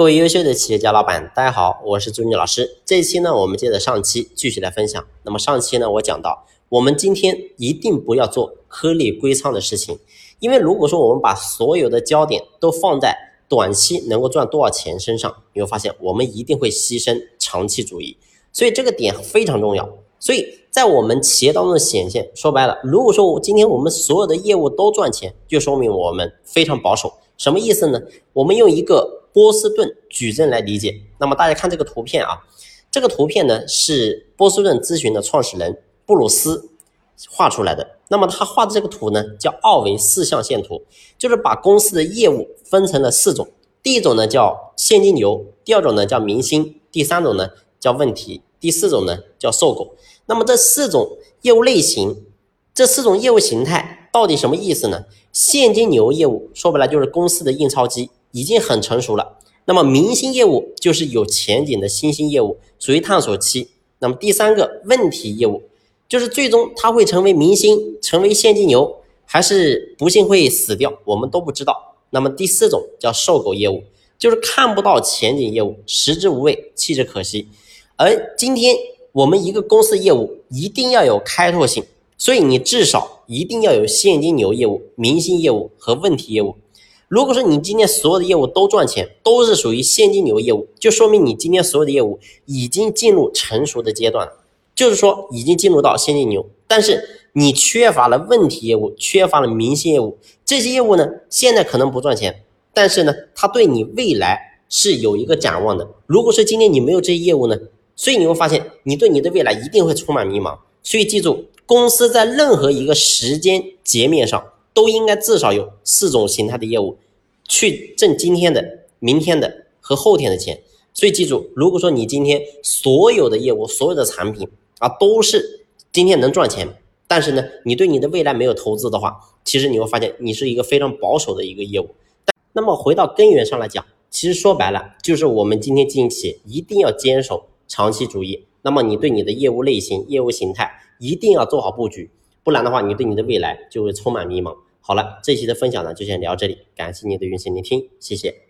各位优秀的企业家老板，大家好，我是朱妮老师。这一期呢，我们接着上期继续来分享。那么上期呢，我讲到，我们今天一定不要做颗粒归仓的事情，因为如果说我们把所有的焦点都放在短期能够赚多少钱身上，你会发现我们一定会牺牲长期主义。所以这个点非常重要。所以在我们企业当中的显现，说白了，如果说我今天我们所有的业务都赚钱，就说明我们非常保守。什么意思呢？我们用一个。波士顿矩阵来理解，那么大家看这个图片啊，这个图片呢是波士顿咨询的创始人布鲁斯画出来的。那么他画的这个图呢叫二维四象限图，就是把公司的业务分成了四种。第一种呢叫现金流，第二种呢叫明星，第三种呢叫问题，第四种呢叫瘦狗。那么这四种业务类型，这四种业务形态到底什么意思呢？现金流业务说白了就是公司的印钞机。已经很成熟了。那么明星业务就是有前景的新兴业务，属于探索期。那么第三个问题业务，就是最终它会成为明星，成为现金流，还是不幸会死掉，我们都不知道。那么第四种叫瘦狗业务，就是看不到前景业务，食之无味，弃之可惜。而今天我们一个公司业务一定要有开拓性，所以你至少一定要有现金流业务、明星业务和问题业务。如果说你今天所有的业务都赚钱，都是属于现金流业务，就说明你今天所有的业务已经进入成熟的阶段了，就是说已经进入到现金流。但是你缺乏了问题业务，缺乏了明星业务，这些业务呢，现在可能不赚钱，但是呢，它对你未来是有一个展望的。如果说今天你没有这些业务呢，所以你会发现你对你的未来一定会充满迷茫。所以记住，公司在任何一个时间节面上。都应该至少有四种形态的业务，去挣今天的、明天的和后天的钱。所以记住，如果说你今天所有的业务、所有的产品啊都是今天能赚钱，但是呢，你对你的未来没有投资的话，其实你会发现你是一个非常保守的一个业务。那么回到根源上来讲，其实说白了就是我们今天经营企业一定要坚守长期主义。那么你对你的业务类型、业务形态一定要做好布局。不然的话，你对你的未来就会充满迷茫。好了，这期的分享呢就先聊这里，感谢你的用心聆听，谢谢。